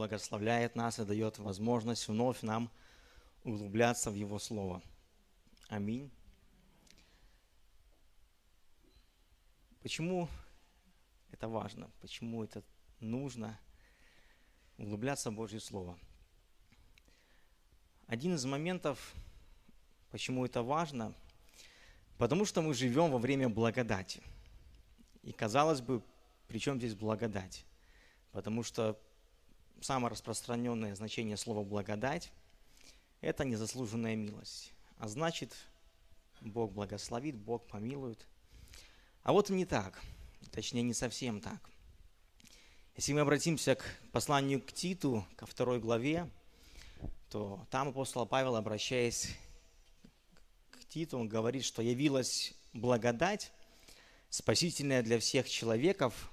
благословляет нас и дает возможность вновь нам углубляться в Его Слово. Аминь. Почему это важно? Почему это нужно углубляться в Божье Слово? Один из моментов, почему это важно, потому что мы живем во время благодати. И казалось бы, при чем здесь благодать? Потому что самое распространенное значение слова благодать – это незаслуженная милость. А значит, Бог благословит, Бог помилует. А вот не так, точнее не совсем так. Если мы обратимся к посланию к Титу, ко второй главе, то там апостол Павел, обращаясь к Титу, он говорит, что явилась благодать, спасительная для всех человеков,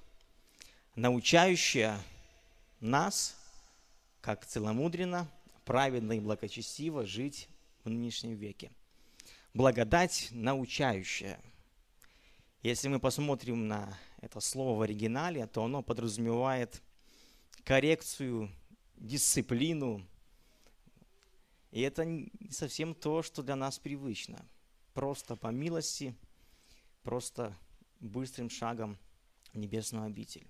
научающая нас, как целомудренно, праведно и благочестиво жить в нынешнем веке. Благодать научающая. Если мы посмотрим на это слово в оригинале, то оно подразумевает коррекцию, дисциплину. И это не совсем то, что для нас привычно. Просто по милости, просто быстрым шагом в небесную обитель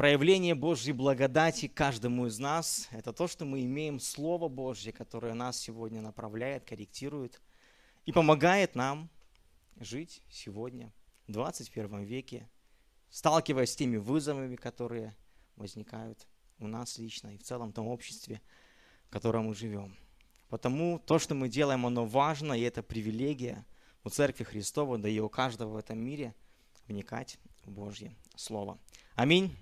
проявление Божьей благодати каждому из нас – это то, что мы имеем Слово Божье, которое нас сегодня направляет, корректирует и помогает нам жить сегодня, в 21 веке, сталкиваясь с теми вызовами, которые возникают у нас лично и в целом том обществе, в котором мы живем. Потому то, что мы делаем, оно важно, и это привилегия у Церкви Христова, да и у каждого в этом мире вникать в Божье Слово. Аминь.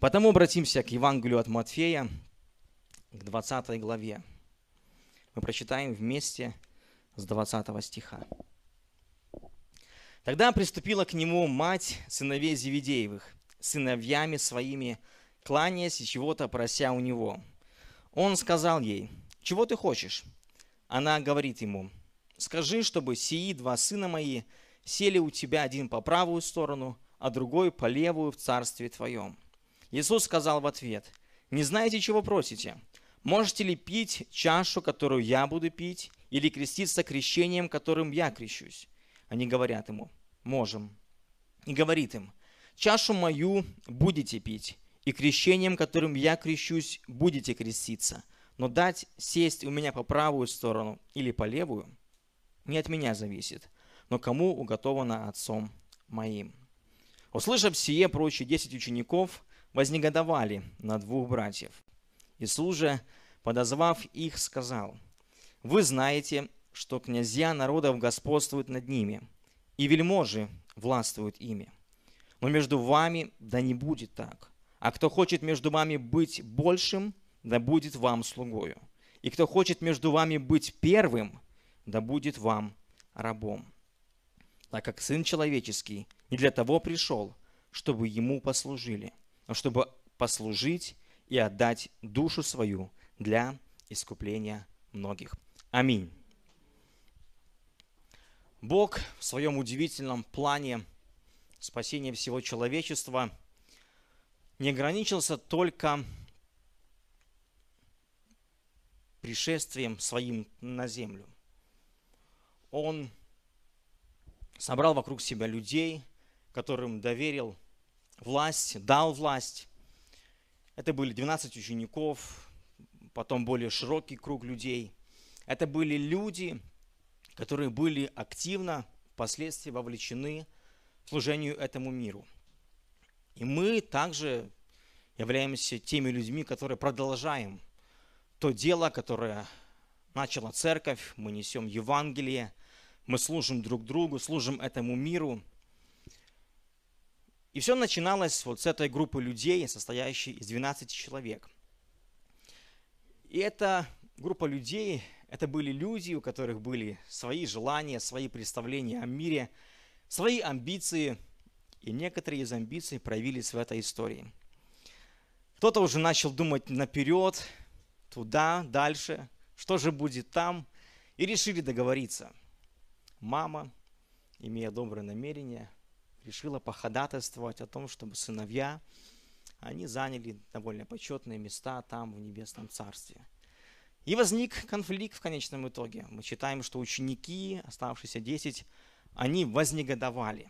Потому обратимся к Евангелию от Матфея, к 20 главе. Мы прочитаем вместе с 20 стиха. Тогда приступила к нему мать сыновей Зеведеевых, сыновьями своими, кланяясь и чего-то прося у него. Он сказал ей, «Чего ты хочешь?» Она говорит ему, «Скажи, чтобы сии два сына мои сели у тебя один по правую сторону, а другой по левую в царстве твоем». Иисус сказал в ответ, «Не знаете, чего просите? Можете ли пить чашу, которую я буду пить, или креститься крещением, которым я крещусь?» Они говорят ему, «Можем». И говорит им, «Чашу мою будете пить, и крещением, которым я крещусь, будете креститься, но дать сесть у меня по правую сторону или по левую не от меня зависит, но кому уготовано отцом моим». Услышав сие, прочие десять учеников вознегодовали на двух братьев. Иисус же, подозвав их, сказал, «Вы знаете, что князья народов господствуют над ними, и вельможи властвуют ими. Но между вами да не будет так. А кто хочет между вами быть большим, да будет вам слугою. И кто хочет между вами быть первым, да будет вам рабом. Так как Сын Человеческий не для того пришел, чтобы Ему послужили, но чтобы послужить и отдать душу свою для искупления многих. Аминь. Бог в своем удивительном плане спасения всего человечества не ограничился только пришествием своим на землю. Он собрал вокруг себя людей, которым доверил власть, дал власть. Это были 12 учеников, потом более широкий круг людей. Это были люди, которые были активно впоследствии вовлечены в служению этому миру. И мы также являемся теми людьми, которые продолжаем то дело, которое начала церковь, мы несем Евангелие, мы служим друг другу, служим этому миру – и все начиналось вот с этой группы людей, состоящей из 12 человек. И эта группа людей, это были люди, у которых были свои желания, свои представления о мире, свои амбиции, и некоторые из амбиций проявились в этой истории. Кто-то уже начал думать наперед, туда, дальше, что же будет там, и решили договориться. Мама, имея доброе намерение, решила походатайствовать о том, чтобы сыновья они заняли довольно почетные места там, в Небесном Царстве. И возник конфликт в конечном итоге. Мы читаем, что ученики, оставшиеся 10, они вознегодовали.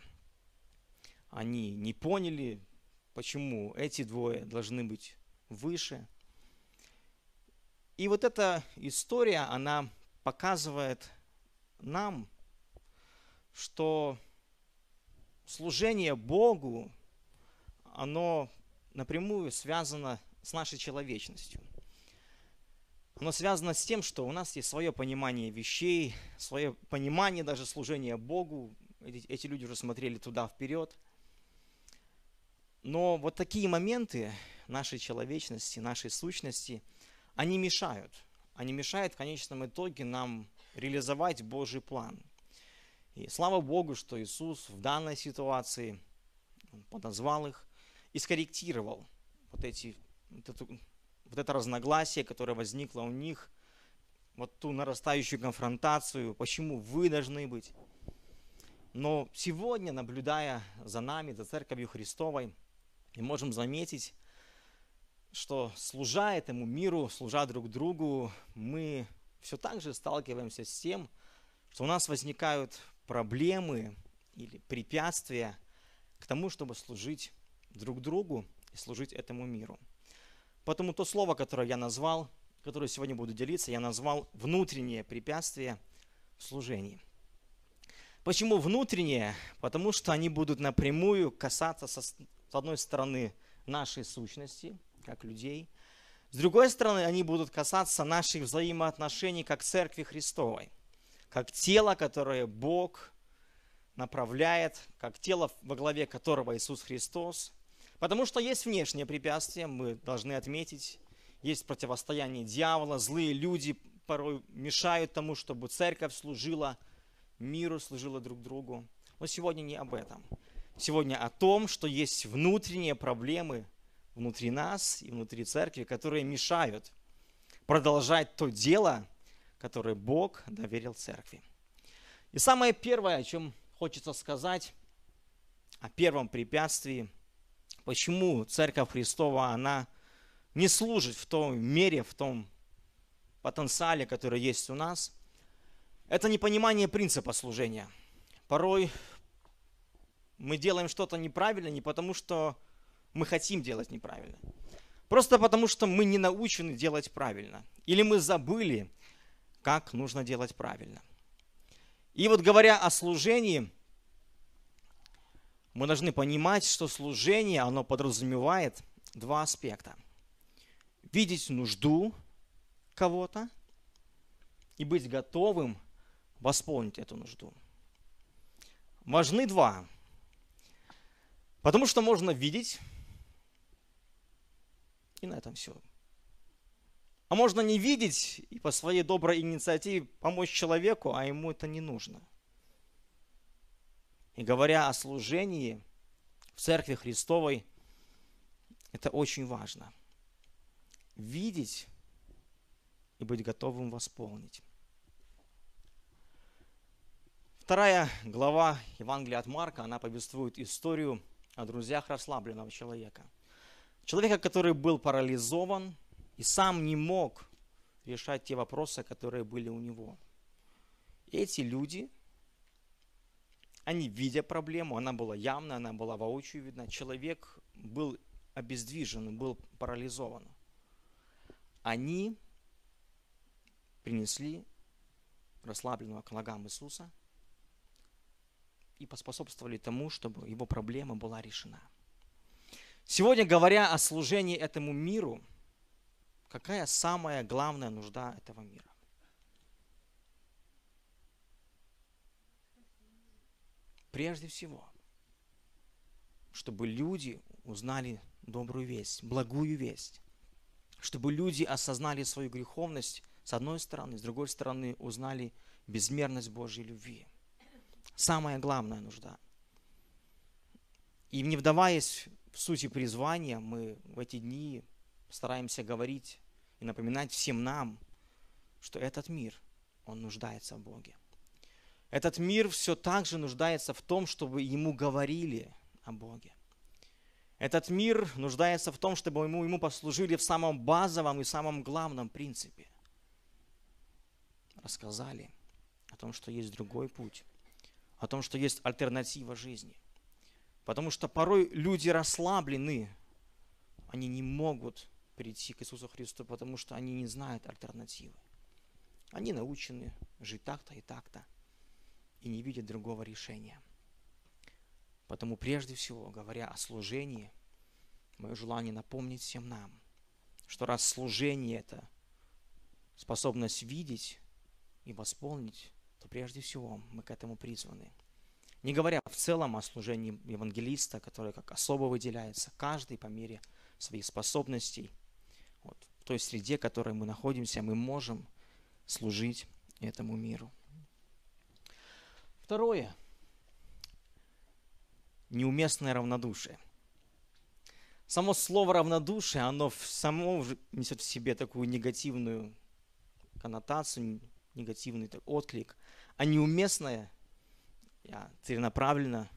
Они не поняли, почему эти двое должны быть выше. И вот эта история, она показывает нам, что служение Богу, оно напрямую связано с нашей человечностью. Оно связано с тем, что у нас есть свое понимание вещей, свое понимание даже служения Богу. Эти, люди уже смотрели туда вперед. Но вот такие моменты нашей человечности, нашей сущности, они мешают. Они мешают в конечном итоге нам реализовать Божий план. И слава Богу, что Иисус в данной ситуации подозвал их и скорректировал вот, эти, вот, эту, вот это разногласие, которое возникло у них, вот ту нарастающую конфронтацию, почему вы должны быть. Но сегодня, наблюдая за нами, за Церковью Христовой, мы можем заметить, что служа этому миру, служа друг другу, мы все так же сталкиваемся с тем, что у нас возникают проблемы или препятствия к тому, чтобы служить друг другу и служить этому миру. Потому то слово, которое я назвал, которое сегодня буду делиться, я назвал внутреннее препятствие в служении. Почему внутреннее? Потому что они будут напрямую касаться, со, с одной стороны, нашей сущности, как людей, с другой стороны, они будут касаться наших взаимоотношений как Церкви Христовой, как тело, которое Бог направляет, как тело, во главе которого Иисус Христос. Потому что есть внешние препятствия, мы должны отметить, есть противостояние дьявола, злые люди порой мешают тому, чтобы церковь служила миру, служила друг другу. Но сегодня не об этом. Сегодня о том, что есть внутренние проблемы внутри нас и внутри церкви, которые мешают продолжать то дело, которое Бог доверил церкви. И самое первое, о чем хочется сказать, о первом препятствии, почему Церковь Христова, она не служит в том мере, в том потенциале, который есть у нас, это непонимание принципа служения. Порой мы делаем что-то неправильно не потому, что мы хотим делать неправильно. Просто потому, что мы не научены делать правильно. Или мы забыли, как нужно делать правильно. И вот говоря о служении, мы должны понимать, что служение, оно подразумевает два аспекта. Видеть нужду кого-то и быть готовым восполнить эту нужду. Важны два. Потому что можно видеть и на этом все. А можно не видеть и по своей доброй инициативе помочь человеку, а ему это не нужно. И говоря о служении в Церкви Христовой, это очень важно. Видеть и быть готовым восполнить. Вторая глава Евангелия от Марка, она повествует историю о друзьях расслабленного человека – Человека, который был парализован и сам не мог решать те вопросы, которые были у него. эти люди, они, видя проблему, она была явна, она была воочию видна, человек был обездвижен, был парализован. Они принесли расслабленного к ногам Иисуса и поспособствовали тому, чтобы его проблема была решена. Сегодня, говоря о служении этому миру, какая самая главная нужда этого мира? Прежде всего, чтобы люди узнали добрую весть, благую весть, чтобы люди осознали свою греховность с одной стороны, с другой стороны узнали безмерность Божьей любви. Самая главная нужда. И не вдаваясь в сути призвания мы в эти дни стараемся говорить и напоминать всем нам, что этот мир, он нуждается в Боге. Этот мир все так же нуждается в том, чтобы ему говорили о Боге. Этот мир нуждается в том, чтобы ему, ему послужили в самом базовом и самом главном принципе. Рассказали о том, что есть другой путь, о том, что есть альтернатива жизни. Потому что порой люди расслаблены, они не могут прийти к Иисусу Христу, потому что они не знают альтернативы. Они научены жить так-то и так-то и не видят другого решения. Потому прежде всего, говоря о служении, мое желание напомнить всем нам, что раз служение это способность видеть и восполнить, то прежде всего мы к этому призваны. Не говоря в целом о служении евангелиста, которое как особо выделяется, каждый по мере своих способностей – вот, в той среде, в которой мы находимся, мы можем служить этому миру. Второе. Неуместное равнодушие. Само слово равнодушие, оно само несет в себе такую негативную коннотацию, негативный отклик. А неуместное, я целенаправленно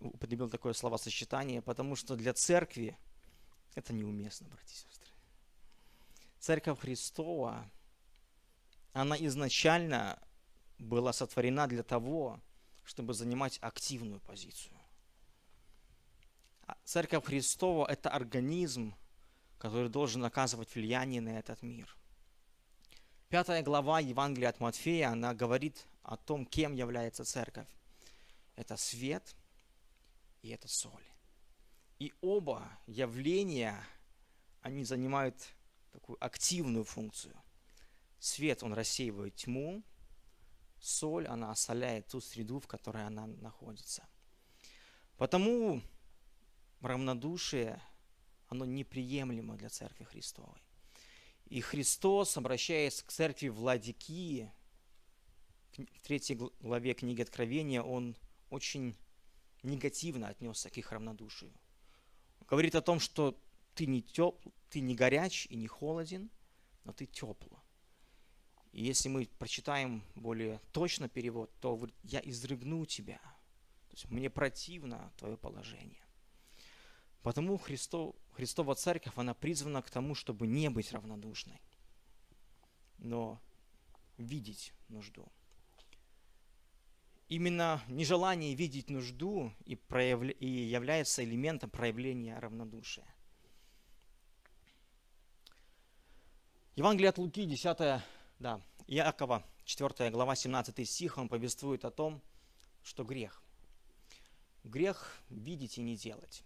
употребил такое словосочетание, потому что для церкви – это неуместно, братья и сестры. Церковь Христова, она изначально была сотворена для того, чтобы занимать активную позицию. А Церковь Христова – это организм, который должен оказывать влияние на этот мир. Пятая глава Евангелия от Матфея, она говорит о том, кем является церковь. Это свет и это соль. И оба явления, они занимают такую активную функцию. Свет, он рассеивает тьму, соль, она осоляет ту среду, в которой она находится. Потому равнодушие, оно неприемлемо для Церкви Христовой. И Христос, обращаясь к церкви Владикии, в третьей главе книги Откровения, он очень негативно отнесся к их равнодушию говорит о том, что ты не, теп, ты не горяч и не холоден, но ты тепло. И если мы прочитаем более точно перевод, то я изрыгну тебя. То есть мне противно твое положение. Потому Христо, Христова Церковь, она призвана к тому, чтобы не быть равнодушной, но видеть нужду именно нежелание видеть нужду и, проявля... и является элементом проявления равнодушия. Евангелие от Луки, 10, да, Иакова, 4 глава, 17 стих, он повествует о том, что грех. Грех видеть и не делать.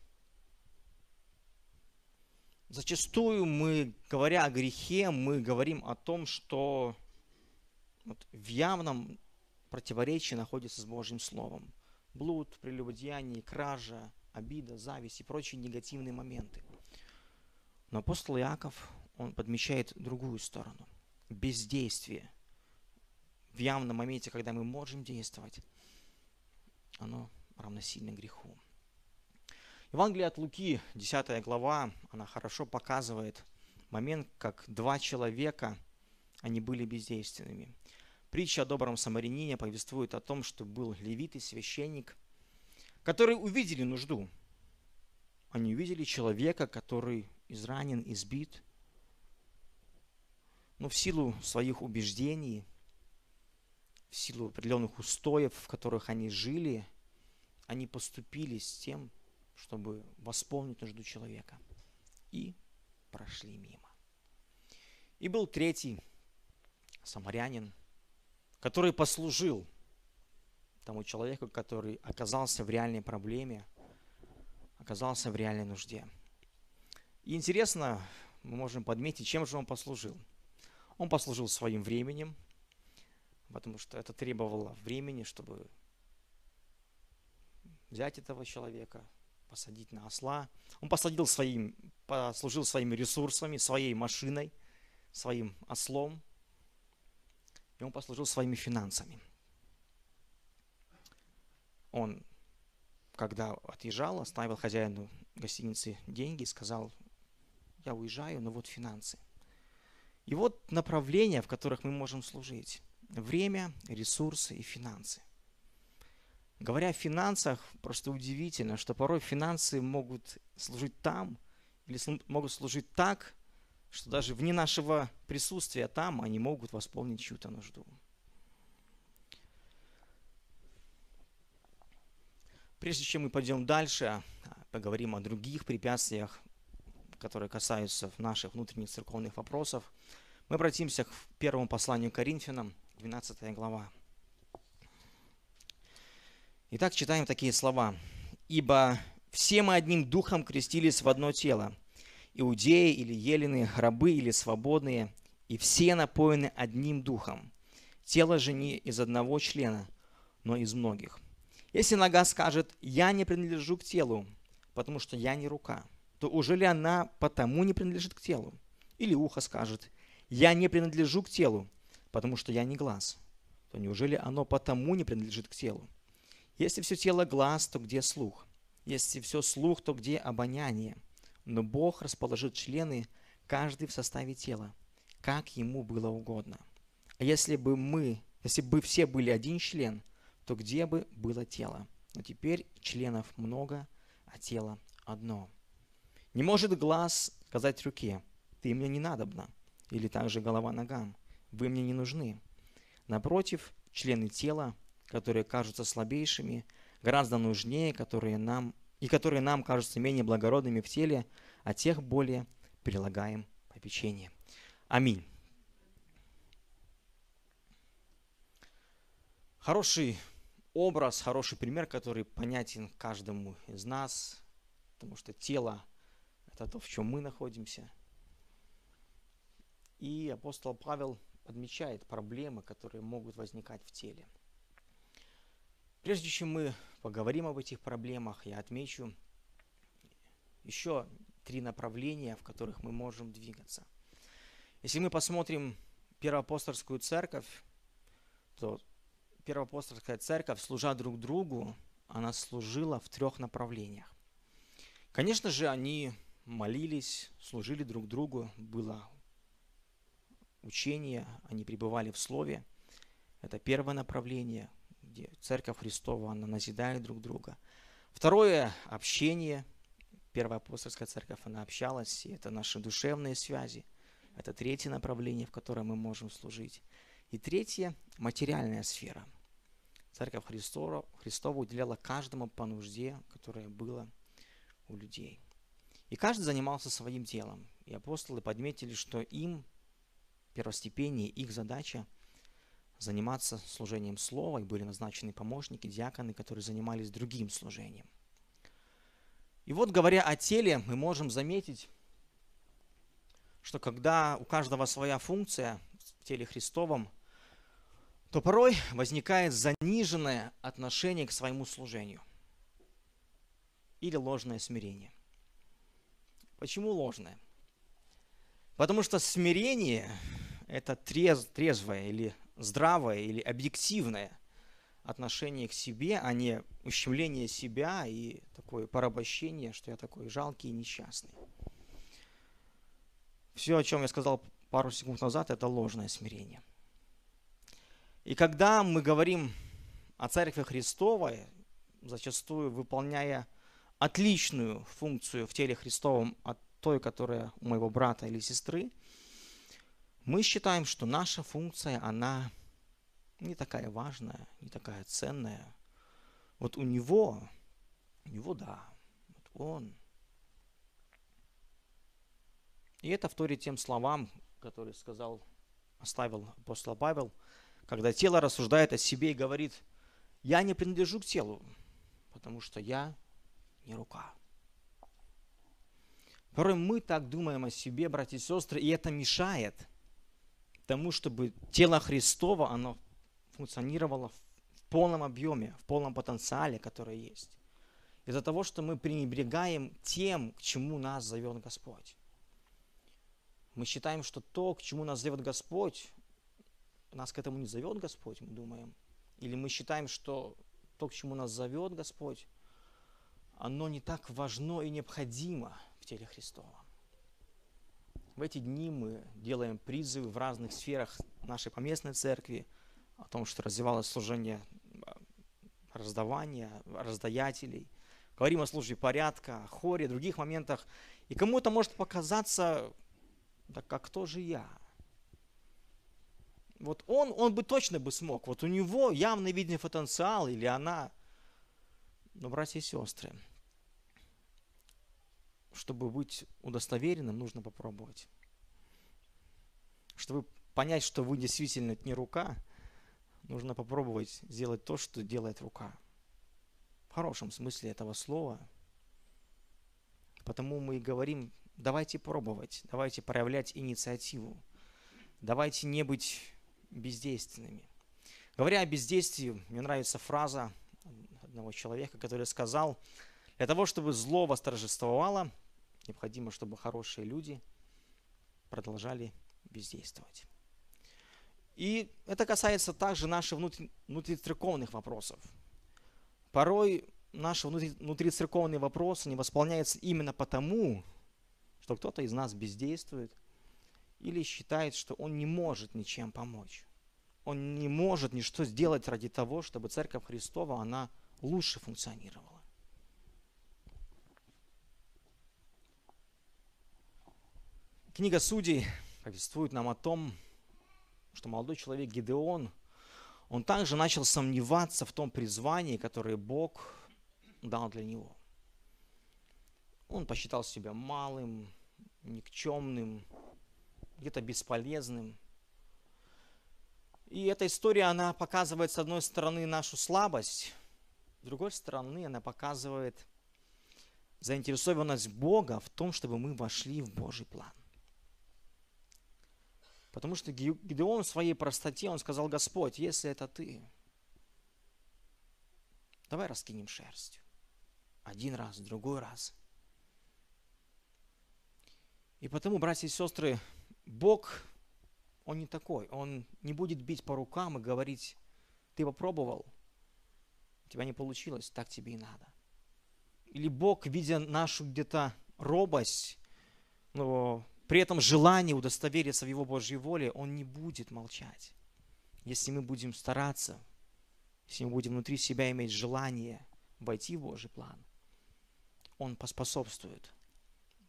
Зачастую мы, говоря о грехе, мы говорим о том, что вот в явном противоречие находится с Божьим Словом. Блуд, прелюбодеяние, кража, обида, зависть и прочие негативные моменты. Но апостол Иаков, он подмечает другую сторону. Бездействие. В явном моменте, когда мы можем действовать, оно равносильно греху. Евангелие от Луки, 10 глава, она хорошо показывает момент, как два человека, они были бездейственными. Притча о добром самарянине повествует о том, что был левит и священник, которые увидели нужду. Они увидели человека, который изранен, избит, но в силу своих убеждений, в силу определенных устоев, в которых они жили, они поступили с тем, чтобы восполнить нужду человека. И прошли мимо. И был третий самарянин, который послужил тому человеку, который оказался в реальной проблеме, оказался в реальной нужде. И интересно, мы можем подметить, чем же он послужил. Он послужил своим временем, потому что это требовало времени, чтобы взять этого человека, посадить на осла. Он посадил своим, послужил своими ресурсами, своей машиной, своим ослом, и он послужил своими финансами. Он, когда отъезжал, оставил хозяину гостиницы деньги и сказал, я уезжаю, но вот финансы. И вот направления, в которых мы можем служить. Время, ресурсы и финансы. Говоря о финансах, просто удивительно, что порой финансы могут служить там или могут служить так, что даже вне нашего присутствия там они могут восполнить чью-то нужду. Прежде чем мы пойдем дальше, поговорим о других препятствиях, которые касаются наших внутренних церковных вопросов, мы обратимся к первому посланию Коринфянам, 12 глава. Итак, читаем такие слова. «Ибо все мы одним духом крестились в одно тело, иудеи или елены, рабы или свободные, и все напоены одним духом. Тело же не из одного члена, но из многих. Если нога скажет, я не принадлежу к телу, потому что я не рука, то уже ли она потому не принадлежит к телу? Или ухо скажет, я не принадлежу к телу, потому что я не глаз, то неужели оно потому не принадлежит к телу? Если все тело глаз, то где слух? Если все слух, то где обоняние? Но Бог расположит члены, каждый в составе тела, как ему было угодно. А если бы мы, если бы все были один член, то где бы было тело? Но теперь членов много, а тело одно. Не может глаз сказать руке, ты мне не надобна, или также голова ногам, вы мне не нужны. Напротив, члены тела – которые кажутся слабейшими, гораздо нужнее, которые нам, и которые нам кажутся менее благородными в теле, а тех более прилагаем попечение. Аминь. Хороший образ, хороший пример, который понятен каждому из нас, потому что тело – это то, в чем мы находимся. И апостол Павел отмечает проблемы, которые могут возникать в теле – Прежде чем мы поговорим об этих проблемах, я отмечу еще три направления, в которых мы можем двигаться. Если мы посмотрим Первоапостольскую церковь, то Первоапостольская церковь, служа друг другу, она служила в трех направлениях. Конечно же, они молились, служили друг другу, было учение, они пребывали в Слове. Это первое направление где Церковь Христова, она назидает друг друга. Второе – общение. Первая апостольская церковь, она общалась, и это наши душевные связи. Это третье направление, в котором мы можем служить. И третье – материальная сфера. Церковь Христова, Христова уделяла каждому по нужде, которая была у людей. И каждый занимался своим делом. И апостолы подметили, что им первостепеннее их задача – заниматься служением слова, и были назначены помощники, диаконы, которые занимались другим служением. И вот, говоря о теле, мы можем заметить, что когда у каждого своя функция в теле Христовом, то порой возникает заниженное отношение к своему служению или ложное смирение. Почему ложное? Потому что смирение – это трез, трезвое или здравое или объективное отношение к себе, а не ущемление себя и такое порабощение, что я такой жалкий и несчастный. Все, о чем я сказал пару секунд назад, это ложное смирение. И когда мы говорим о Церкви Христовой, зачастую выполняя отличную функцию в теле Христовом от той, которая у моего брата или сестры, мы считаем, что наша функция, она не такая важная, не такая ценная. Вот у него, у него да, вот он. И это вторит тем словам, которые сказал, оставил апостол Павел, когда тело рассуждает о себе и говорит, я не принадлежу к телу, потому что я не рука. Порой мы так думаем о себе, братья и сестры, и это мешает – тому, чтобы тело Христово, оно функционировало в полном объеме, в полном потенциале, который есть. Из-за того, что мы пренебрегаем тем, к чему нас зовет Господь. Мы считаем, что то, к чему нас зовет Господь, нас к этому не зовет Господь, мы думаем. Или мы считаем, что то, к чему нас зовет Господь, оно не так важно и необходимо в теле Христова. В эти дни мы делаем призывы в разных сферах нашей поместной церкви о том, что развивалось служение раздавания, раздаятелей, говорим о службе порядка, хоре, других моментах. И кому-то может показаться, да как кто же я? Вот он, он бы точно бы смог. Вот у него явно виден потенциал, или она. Но, братья и сестры, чтобы быть удостоверенным, нужно попробовать. Чтобы понять, что вы действительно не рука, нужно попробовать сделать то, что делает рука. В хорошем смысле этого слова. Потому мы и говорим, давайте пробовать, давайте проявлять инициативу. Давайте не быть бездейственными. Говоря о бездействии, мне нравится фраза одного человека, который сказал, для того, чтобы зло восторжествовало, необходимо, чтобы хорошие люди продолжали бездействовать. И это касается также наших внутри, внутрицерковных вопросов. Порой наши внутри, внутрицерковные вопросы не восполняются именно потому, что кто-то из нас бездействует или считает, что он не может ничем помочь. Он не может ничто сделать ради того, чтобы Церковь Христова, она лучше функционировала. Книга Судей повествует нам о том, что молодой человек Гидеон, он также начал сомневаться в том призвании, которое Бог дал для него. Он посчитал себя малым, никчемным, где-то бесполезным. И эта история, она показывает, с одной стороны, нашу слабость, с другой стороны, она показывает заинтересованность Бога в том, чтобы мы вошли в Божий план. Потому что Гидеон в своей простоте, он сказал, Господь, если это ты, давай раскинем шерстью. Один раз, другой раз. И потому, братья и сестры, Бог, Он не такой. Он не будет бить по рукам и говорить, ты попробовал, у тебя не получилось, так тебе и надо. Или Бог, видя нашу где-то робость, но при этом желание удостовериться в Его Божьей воле, Он не будет молчать. Если мы будем стараться, если мы будем внутри себя иметь желание войти в Божий план, Он поспособствует,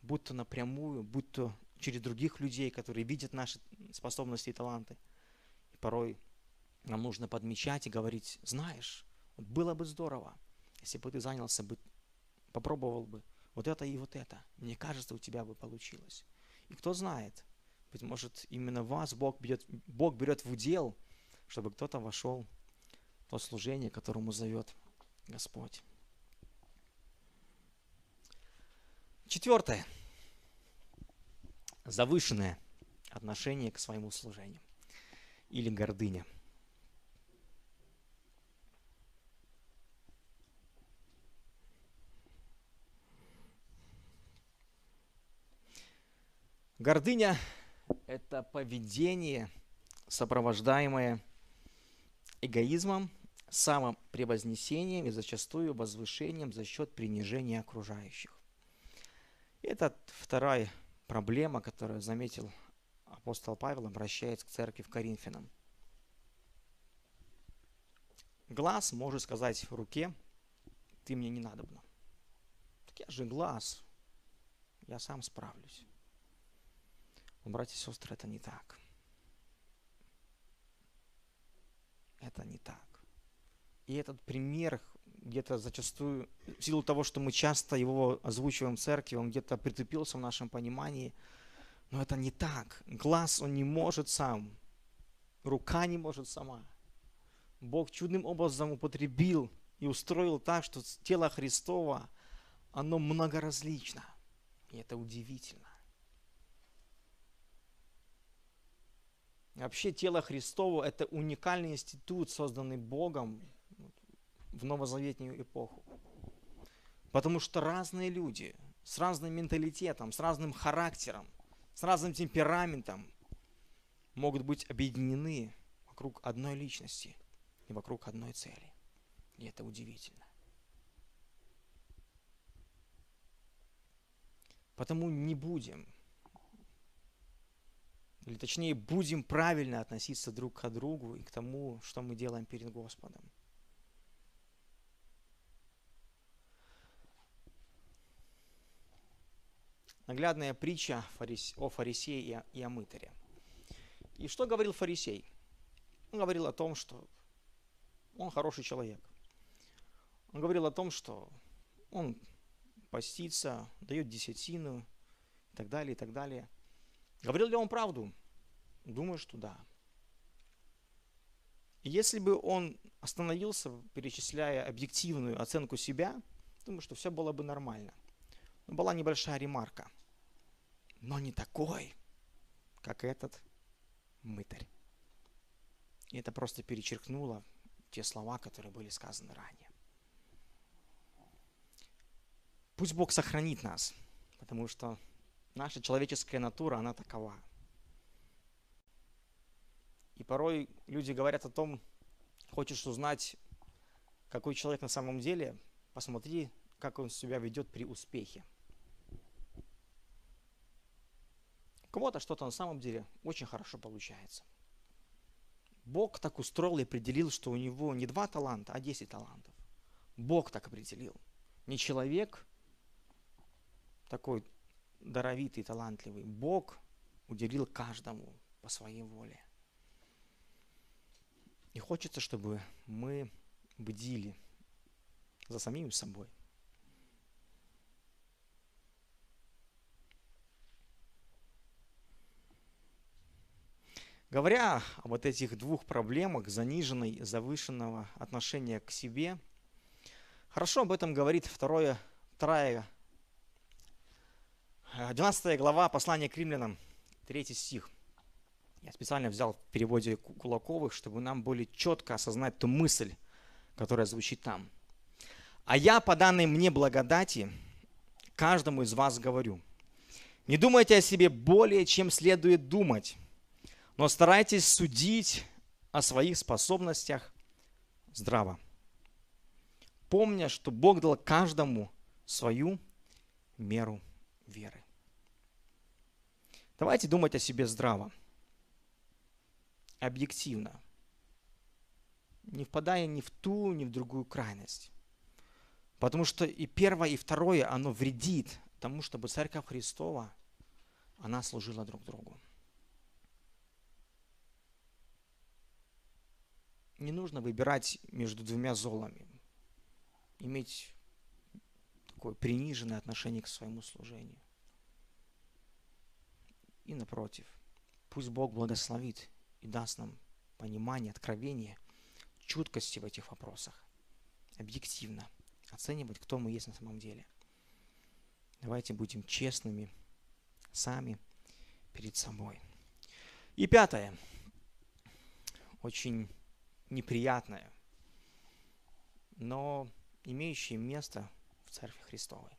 будь то напрямую, будь то через других людей, которые видят наши способности и таланты. И порой нам нужно подмечать и говорить, знаешь, вот было бы здорово, если бы ты занялся бы, попробовал бы вот это и вот это. Мне кажется, у тебя бы получилось. И кто знает, быть может, именно вас Бог берет, Бог берет в удел, чтобы кто-то вошел в то служение, которому зовет Господь. Четвертое. Завышенное отношение к своему служению. Или гордыня. Гордыня – это поведение, сопровождаемое эгоизмом, самопревознесением и зачастую возвышением за счет принижения окружающих. Это вторая проблема, которую заметил апостол Павел, обращаясь к церкви в Коринфянам. Глаз может сказать в руке, ты мне не надобно. Так я же глаз, я сам справлюсь. Но, братья и сестры, это не так. Это не так. И этот пример где-то зачастую, в силу того, что мы часто его озвучиваем в церкви, он где-то притупился в нашем понимании. Но это не так. Глаз, он не может сам. Рука не может сама. Бог чудным образом употребил и устроил так, что тело Христова, оно многоразлично. И это удивительно. Вообще тело Христово – это уникальный институт, созданный Богом в новозаветнюю эпоху. Потому что разные люди с разным менталитетом, с разным характером, с разным темпераментом могут быть объединены вокруг одной личности и вокруг одной цели. И это удивительно. Потому не будем – или точнее, будем правильно относиться друг к другу и к тому, что мы делаем перед Господом. Наглядная притча о фарисее и о мытаре. И что говорил фарисей? Он говорил о том, что он хороший человек. Он говорил о том, что он постится, дает десятину и так далее, и так далее – Говорил ли он правду? Думаю, что да. И если бы он остановился, перечисляя объективную оценку себя, думаю, что все было бы нормально. Но была небольшая ремарка. Но не такой, как этот мытарь. И это просто перечеркнуло те слова, которые были сказаны ранее. Пусть Бог сохранит нас, потому что наша человеческая натура, она такова. И порой люди говорят о том, хочешь узнать, какой человек на самом деле, посмотри, как он себя ведет при успехе. У кого-то что-то на самом деле очень хорошо получается. Бог так устроил и определил, что у него не два таланта, а десять талантов. Бог так определил. Не человек такой даровитый, талантливый. Бог уделил каждому по своей воле. И хочется, чтобы мы бдили за самим собой. Говоря о вот этих двух проблемах, заниженной завышенного отношения к себе, хорошо об этом говорит второе, вторая, 12 глава послания к римлянам, 3 стих. Я специально взял в переводе Кулаковых, чтобы нам более четко осознать ту мысль, которая звучит там. А я по данной мне благодати каждому из вас говорю, не думайте о себе более, чем следует думать, но старайтесь судить о своих способностях здраво. Помня, что Бог дал каждому свою меру веры. Давайте думать о себе здраво, объективно, не впадая ни в ту, ни в другую крайность. Потому что и первое, и второе, оно вредит тому, чтобы Церковь Христова, она служила друг другу. не нужно выбирать между двумя золами, иметь такое приниженное отношение к своему служению. И напротив, пусть Бог благословит и даст нам понимание, откровение, чуткости в этих вопросах. Объективно оценивать, кто мы есть на самом деле. Давайте будем честными сами перед собой. И пятое. Очень неприятное, но имеющее место в Церкви Христовой.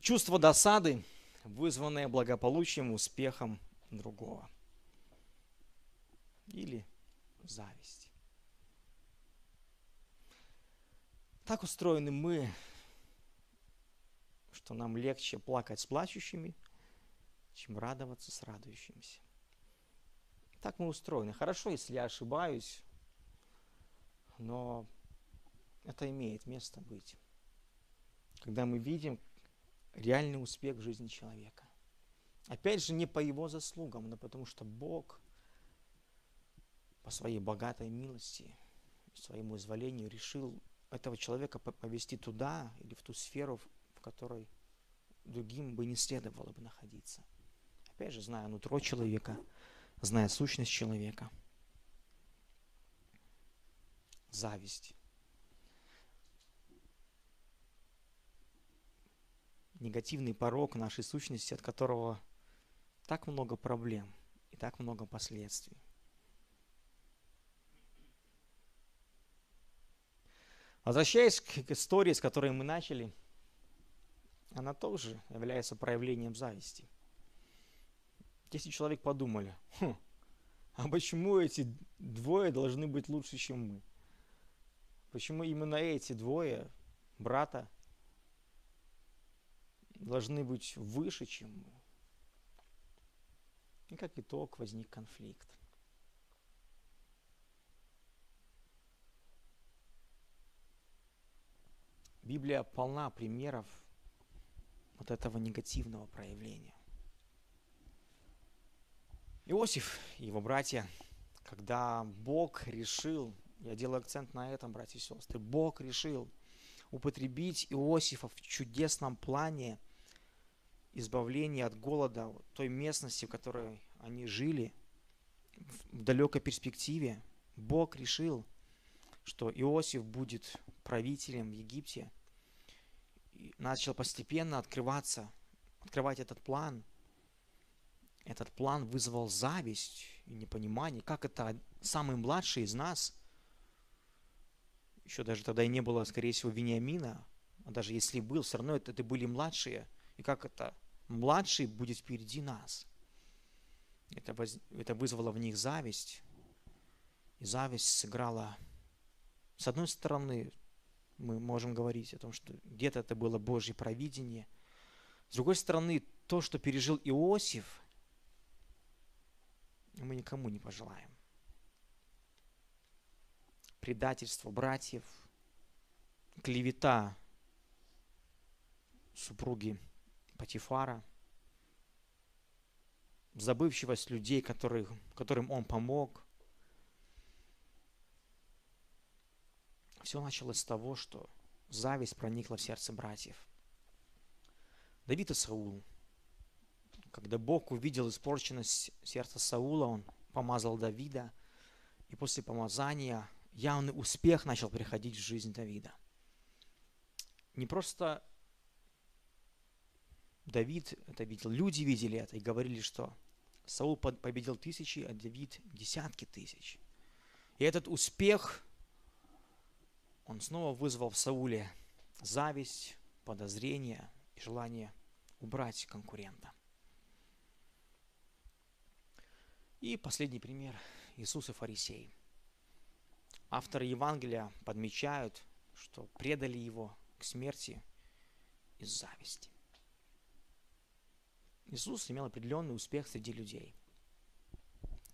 Чувство досады, вызванное благополучием, успехом другого. Или зависть. Так устроены мы, что нам легче плакать с плачущими, чем радоваться с радующимися. Так мы устроены. Хорошо, если я ошибаюсь, но это имеет место быть. Когда мы видим реальный успех в жизни человека. Опять же, не по его заслугам, но потому что Бог по своей богатой милости, своему изволению решил этого человека повести туда или в ту сферу, в которой другим бы не следовало бы находиться. Опять же, зная нутро человека, зная сущность человека. Зависть. Негативный порог нашей сущности, от которого так много проблем и так много последствий. Возвращаясь к истории, с которой мы начали, она тоже является проявлением зависти – 10 человек подумали, хм, а почему эти двое должны быть лучше, чем мы? Почему именно эти двое, брата, должны быть выше, чем мы? И как итог возник конфликт. Библия полна примеров вот этого негативного проявления. Иосиф и его братья, когда Бог решил, я делаю акцент на этом, братья и сестры, Бог решил употребить Иосифа в чудесном плане избавления от голода той местности, в которой они жили, в далекой перспективе, Бог решил, что Иосиф будет правителем в Египте, и начал постепенно открываться, открывать этот план. Этот план вызвал зависть и непонимание, как это самый младший из нас, еще даже тогда и не было, скорее всего, Вениамина, а даже если был, все равно это, это были младшие, и как это младший будет впереди нас. Это, воз, это вызвало в них зависть, и зависть сыграла, с одной стороны, мы можем говорить о том, что где-то это было Божье провидение. С другой стороны, то, что пережил Иосиф, мы никому не пожелаем. Предательство братьев, клевета супруги Патифара, забывчивость людей, которых, которым он помог – Все началось с того, что зависть проникла в сердце братьев. Давид и Саул. Когда Бог увидел испорченность сердца Саула, он помазал Давида, и после помазания явный успех начал приходить в жизнь Давида. Не просто Давид это видел, люди видели это и говорили, что Саул победил тысячи, а Давид десятки тысяч. И этот успех он снова вызвал в Сауле зависть, подозрение и желание убрать конкурента. И последний пример – Иисус и фарисей. Авторы Евангелия подмечают, что предали его к смерти из зависти. Иисус имел определенный успех среди людей.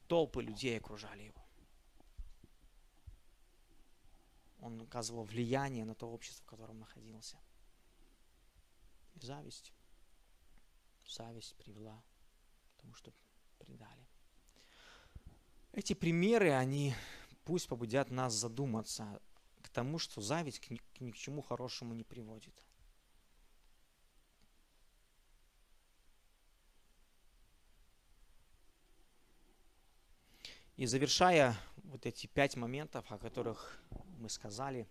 Толпы людей окружали его. он оказывал влияние на то общество, в котором находился. И зависть, зависть привела к тому, что предали. Эти примеры, они пусть побудят нас задуматься к тому, что зависть к ни, к ни к чему хорошему не приводит. И завершая вот эти пять моментов, о которых мы сказали,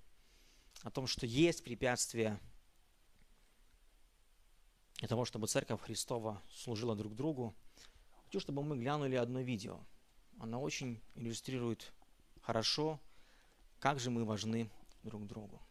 о том, что есть препятствия для того, чтобы Церковь Христова служила друг другу, хочу, чтобы мы глянули одно видео. Оно очень иллюстрирует хорошо, как же мы важны друг другу.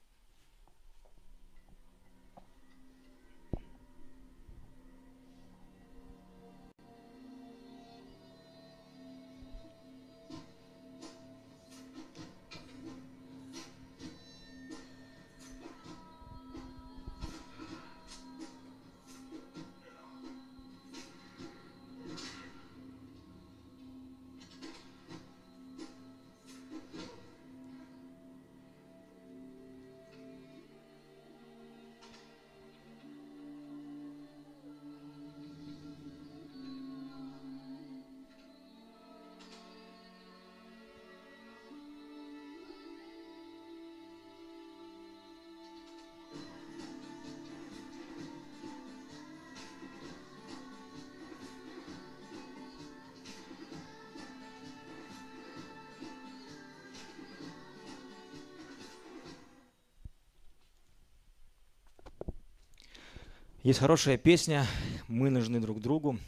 Есть хорошая песня «Мы нужны друг другу»,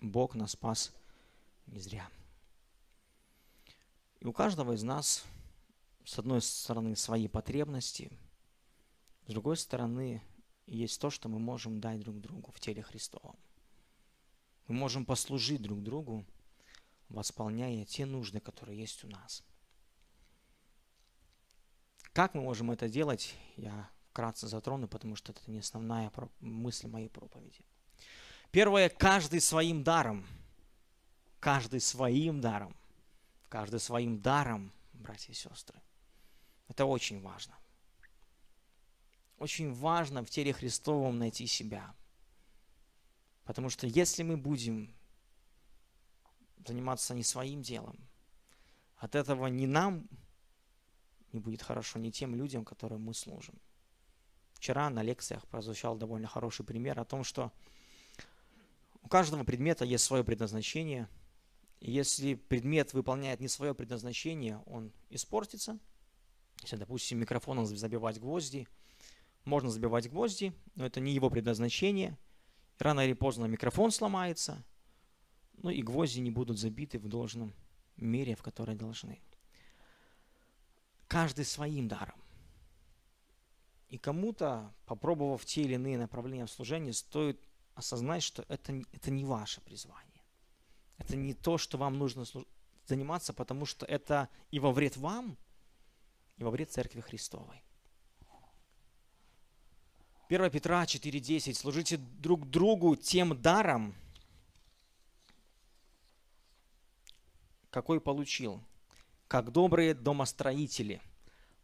Бог нас спас не зря. И у каждого из нас, с одной стороны, свои потребности, с другой стороны, есть то, что мы можем дать друг другу в теле Христовом. Мы можем послужить друг другу, восполняя те нужды, которые есть у нас. Как мы можем это делать, я вкратце затрону, потому что это не основная мысль моей проповеди. Первое, каждый своим даром. Каждый своим даром. Каждый своим даром, братья и сестры. Это очень важно. Очень важно в теле Христовом найти себя. Потому что если мы будем заниматься не своим делом, от этого ни нам не будет хорошо, ни тем людям, которым мы служим. Вчера на лекциях прозвучал довольно хороший пример о том, что у каждого предмета есть свое предназначение. И если предмет выполняет не свое предназначение, он испортится. Если, допустим, микрофоном забивать гвозди, можно забивать гвозди, но это не его предназначение. Рано или поздно микрофон сломается, ну и гвозди не будут забиты в должном мере, в которой должны. Каждый своим даром. И кому-то, попробовав те или иные направления в служении, стоит осознать, что это, это не ваше призвание. Это не то, что вам нужно заниматься, потому что это и во вред вам, и во вред Церкви Христовой. 1 Петра 4.10. Служите друг другу тем даром, какой получил, как добрые домостроители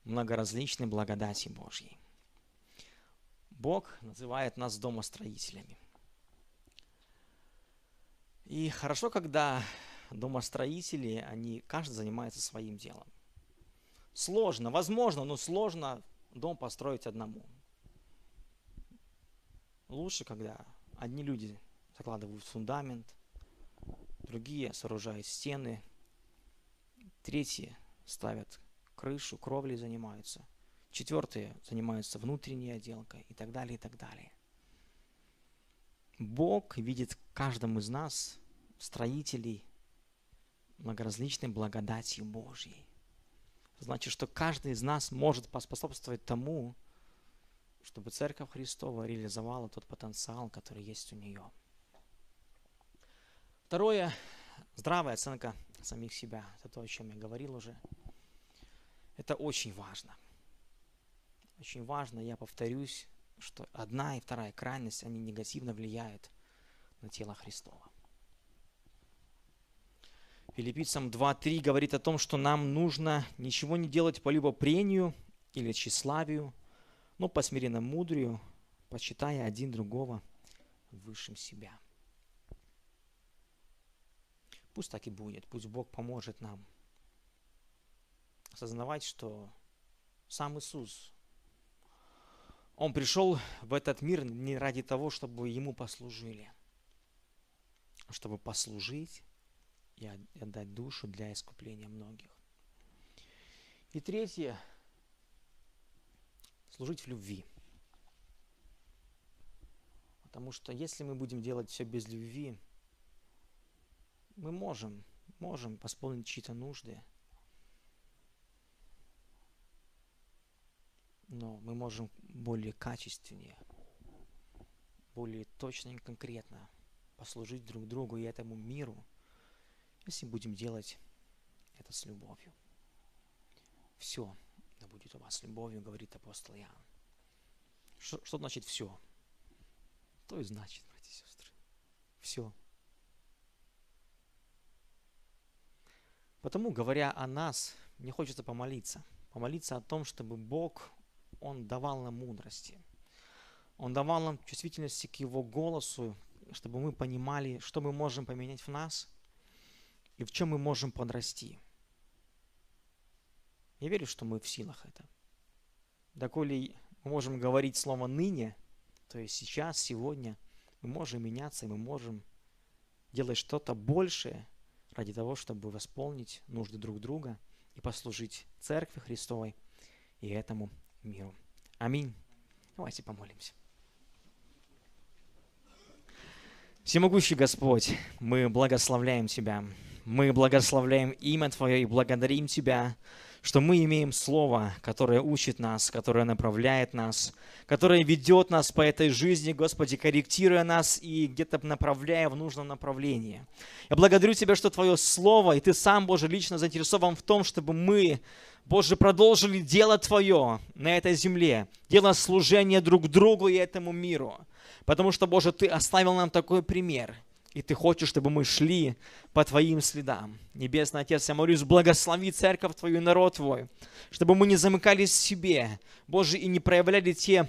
многоразличной благодати Божьей. Бог называет нас домостроителями. И хорошо, когда домостроители, они, каждый занимается своим делом. Сложно, возможно, но сложно дом построить одному. Лучше, когда одни люди закладывают фундамент, другие сооружают стены, третьи ставят крышу, кровли занимаются, четвертые занимаются внутренней отделкой и так далее, и так далее. Бог видит каждому из нас строителей многоразличной благодати Божьей. Значит, что каждый из нас может поспособствовать тому, чтобы Церковь Христова реализовала тот потенциал, который есть у нее. Второе, здравая оценка самих себя. Это то, о чем я говорил уже. Это очень важно. Очень важно, я повторюсь, что одна и вторая крайность, они негативно влияют на тело Христова. Филиппийцам 2.3 говорит о том, что нам нужно ничего не делать по любопрению или тщеславию, но по смиренному мудрию, почитая один другого высшим себя. Пусть так и будет, пусть Бог поможет нам осознавать, что сам Иисус, Он пришел в этот мир не ради того, чтобы Ему послужили, а чтобы послужить и отдать душу для искупления многих. И третье, служить в любви. Потому что если мы будем делать все без любви, мы можем, можем восполнить чьи-то нужды, но мы можем более качественнее, более точно и конкретно послужить друг другу и этому миру, если будем делать это с любовью. Все да будет у вас любовью, говорит апостол Иоанн. Что, что значит все? То и значит, братья и сестры. Все. Потому, говоря о нас, мне хочется помолиться. Помолиться о том, чтобы Бог, Он давал нам мудрости. Он давал нам чувствительности к Его голосу, чтобы мы понимали, что мы можем поменять в нас и в чем мы можем подрасти. Я верю, что мы в силах это. Доколе мы можем говорить слово «ныне», то есть сейчас, сегодня, мы можем меняться, и мы можем делать что-то большее ради того, чтобы восполнить нужды друг друга и послужить Церкви Христовой и этому миру. Аминь. Давайте помолимся. Всемогущий Господь, мы благословляем Тебя. Мы благословляем имя Твое и благодарим Тебя что мы имеем Слово, которое учит нас, которое направляет нас, которое ведет нас по этой жизни, Господи, корректируя нас и где-то направляя в нужном направлении. Я благодарю Тебя, что Твое Слово, и Ты сам, Боже, лично заинтересован в том, чтобы мы, Боже, продолжили дело Твое на этой земле, дело служения друг другу и этому миру. Потому что, Боже, Ты оставил нам такой пример – и Ты хочешь, чтобы мы шли по Твоим следам. Небесный Отец, я молюсь, благослови церковь Твою, народ Твой, чтобы мы не замыкались в себе, Боже, и не проявляли те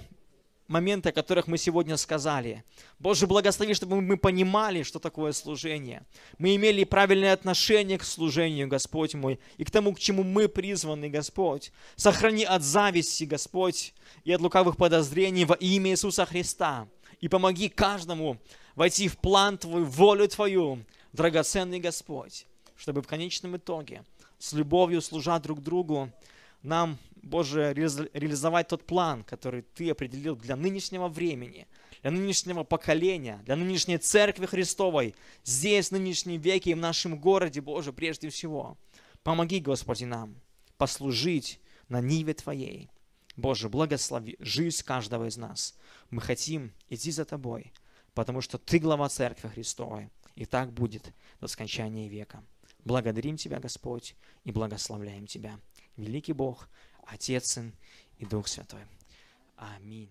моменты, о которых мы сегодня сказали. Боже, благослови, чтобы мы понимали, что такое служение. Мы имели правильное отношение к служению, Господь мой, и к тому, к чему мы призваны, Господь. Сохрани от зависти, Господь, и от лукавых подозрений во имя Иисуса Христа. И помоги каждому войти в план Твой, волю Твою, драгоценный Господь, чтобы в конечном итоге с любовью служа друг другу, нам, Боже, реализовать тот план, который Ты определил для нынешнего времени, для нынешнего поколения, для нынешней Церкви Христовой, здесь, в нынешнем веке и в нашем городе, Боже, прежде всего. Помоги, Господи, нам послужить на ниве Твоей. Боже, благослови жизнь каждого из нас. Мы хотим идти за Тобой, потому что Ты глава Церкви Христовой, и так будет до скончания века. Благодарим Тебя, Господь, и благословляем Тебя великий Бог, Отец, Сын и Дух Святой. Аминь.